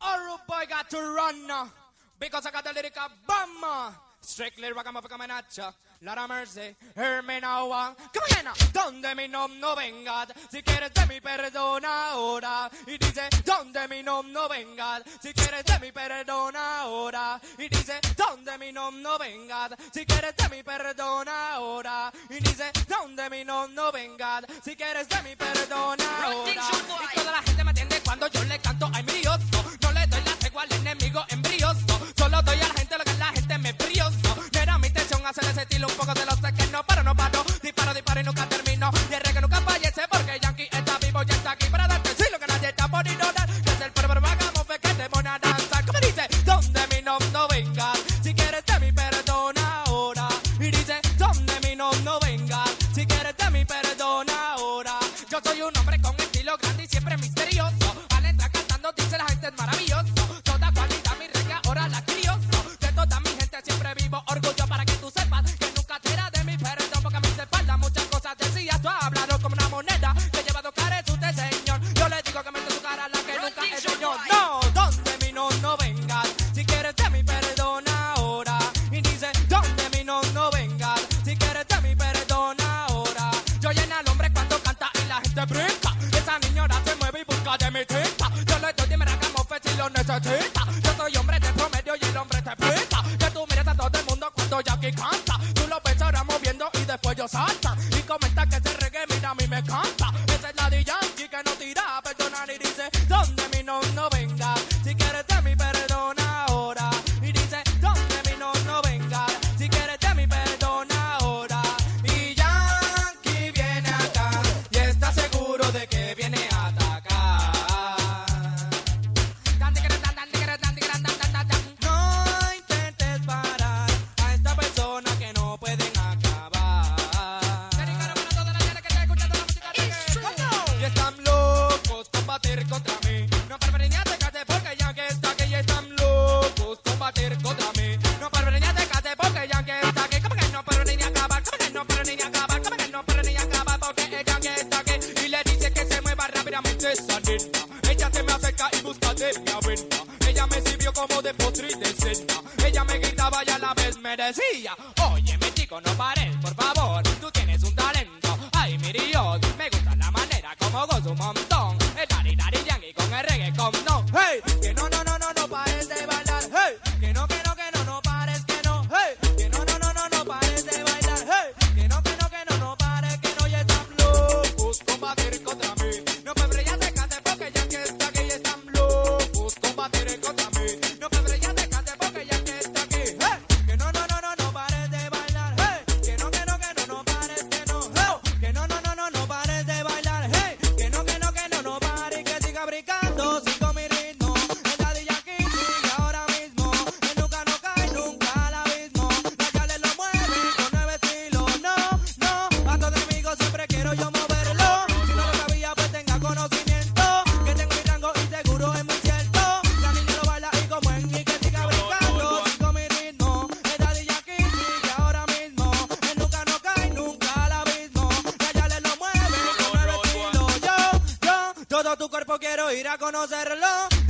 All boy, got to run now. Because I got the lyrical bomb. Strictly ragamuffin em em coming at ya. Lot of mercy, hear me now. Uh. Come again, donde mi nom no vengas, si quieres de mi perdona ahora. Y dice, donde mi nom no vengas, si quieres de mi perdona ahora. Y dice, donde mi nom no vengas, si quieres de mi perdona ahora. Y dice, donde mi nom no vengas, si quieres de mi perdona ahora. Y toda la gente me atiende cuando yo le canto, ay mi Dios, no embrioso. Solo doy a la gente lo que la gente me brioso. Era mi intención hacer ese estilo un poco de los que no paro, no paro. Disparo, disparo y nunca termino. Yo soy hombre de promedio y el hombre te pinta. Que tú mires a todo el mundo cuando Jackie canta. Tú lo ves moviendo y después yo salta. para ir a conocerlo.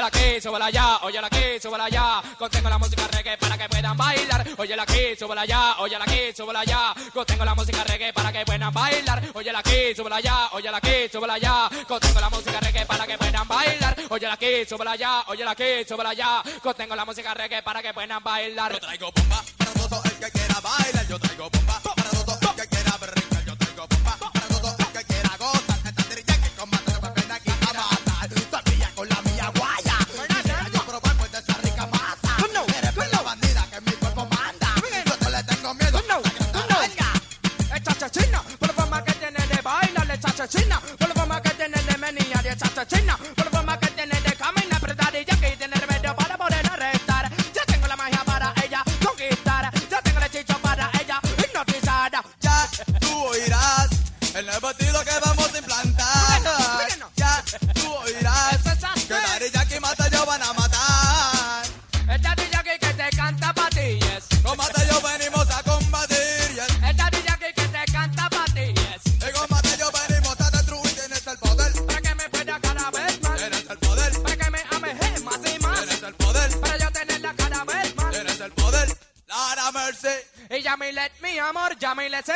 la aquí, súbela ya, oye la aquí, súbela ya, contengo la música reggae para que puedan bailar, oye la aquí, súbela ya, oye la aquí, súbela ya, contengo la música reggae para que puedan bailar, oye la aquí, súbela ya, oye la aquí, súbela ya, contengo la música reggae para que puedan bailar, oye la aquí, súbela ya, oye la aquí, súbela ya, contengo la música reggae para que puedan bailar. Yo traigo bomba para todo el que quiera bailar, yo traigo bomba chachachina, vuelvo a que tiene de menina de chachachina, vuelvo a que tiene de camina, apretadilla que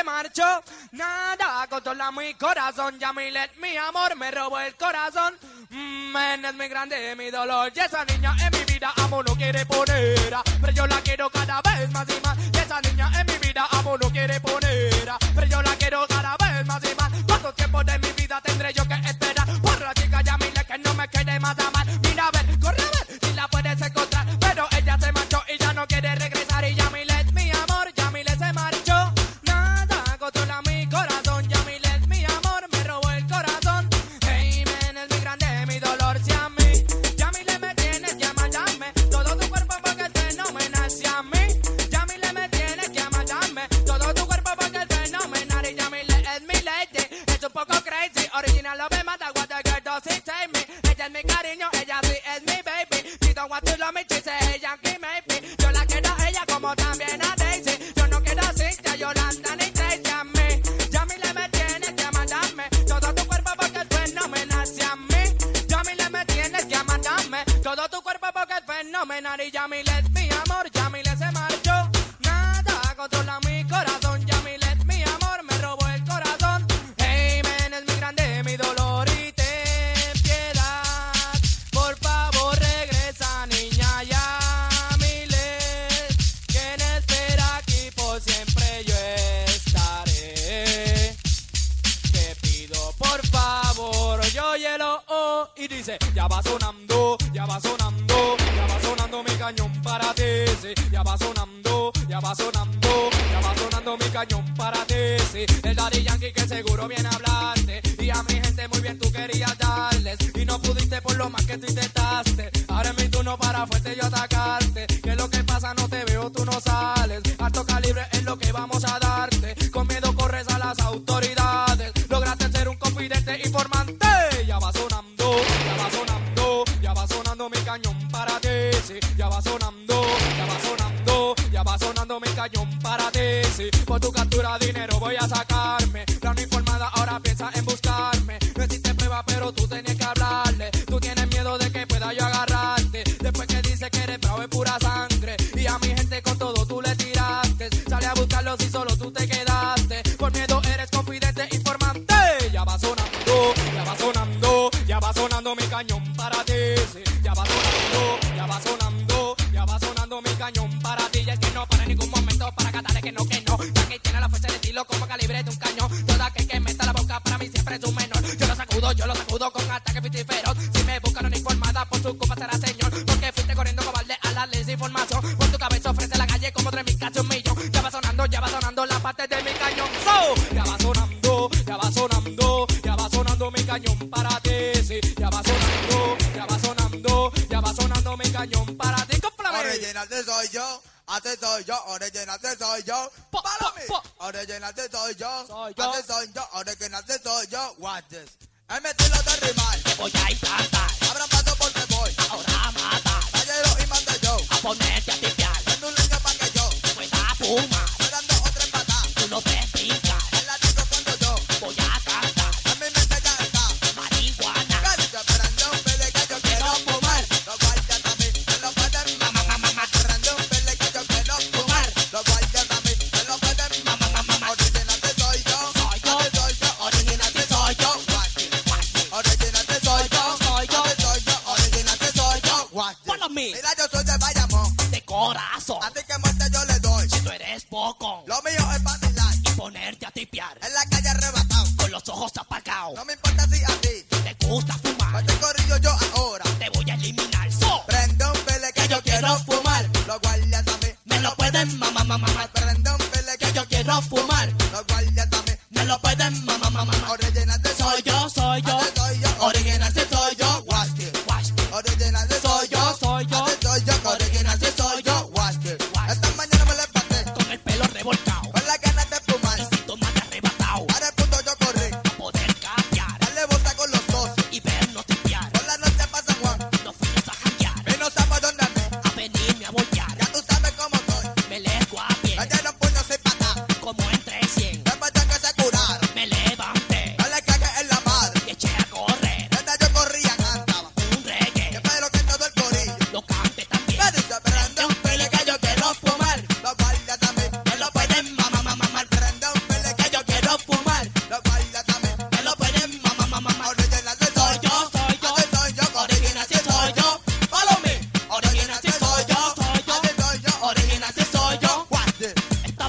se marchó. Nada controla mi corazón. Yamilet, mi amor, me robó el corazón. Mm, men, es muy grande mi dolor. Y esa niña en mi vida amo no quiere poner. Pero yo la quiero cada vez más y más. Y esa niña en mi vida amo no quiere poner. Pero yo la quiero cada vez más y más. ¿Cuánto tiempo de mi vida tendré yo que esperar? Por la chica Yamilet que no me quiere más amar. Ya va sonando, ya va sonando, ya va sonando mi cañón para ti, ya va sonando, ya va sonando, ya va sonando mi cañón para ti, el Daddy Yankee que seguro viene a hablarte, y a mi gente muy bien tú querías darles, y no pudiste por lo más que tú intentaste, ahora es mi turno para fuerte yo atacarte, que lo que pasa no te veo, tú no sales, alto calibre es lo que vamos a darte, con miedo corres a las autoridades, lograste ser un confidente informante, ya va sonando, ya va sonando, ya va sonando mi cañón para ti, sí, por tu captura dinero voy a sacarme, sonando la parte de mi cañón. Ya va sonando, ya va sonando, ya va sonando mi cañón para ti. Sí, ya va sonando, ya va sonando, ya va sonando mi cañón para ti. Original soy yo. Antes soy yo, original soy yo. Follow me. Soy yo. Antes soy yo, original soy yo. Watch this. He metido de.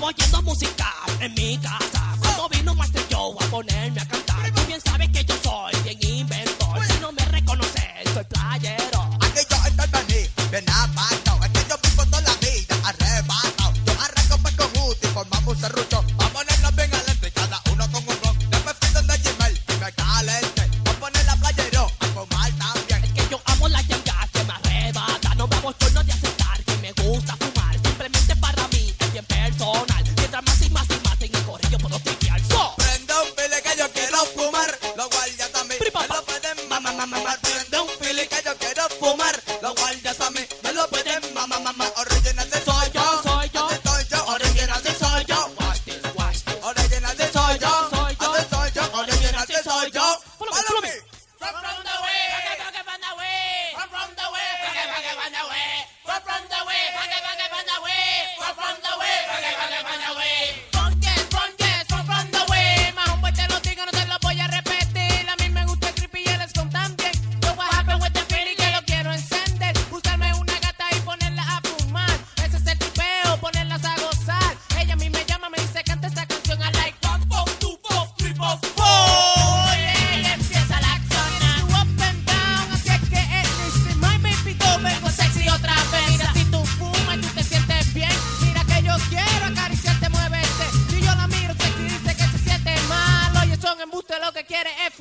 estaba oyendo música en mi casa. Cuando vino Master Joe a ponerme a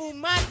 fumar.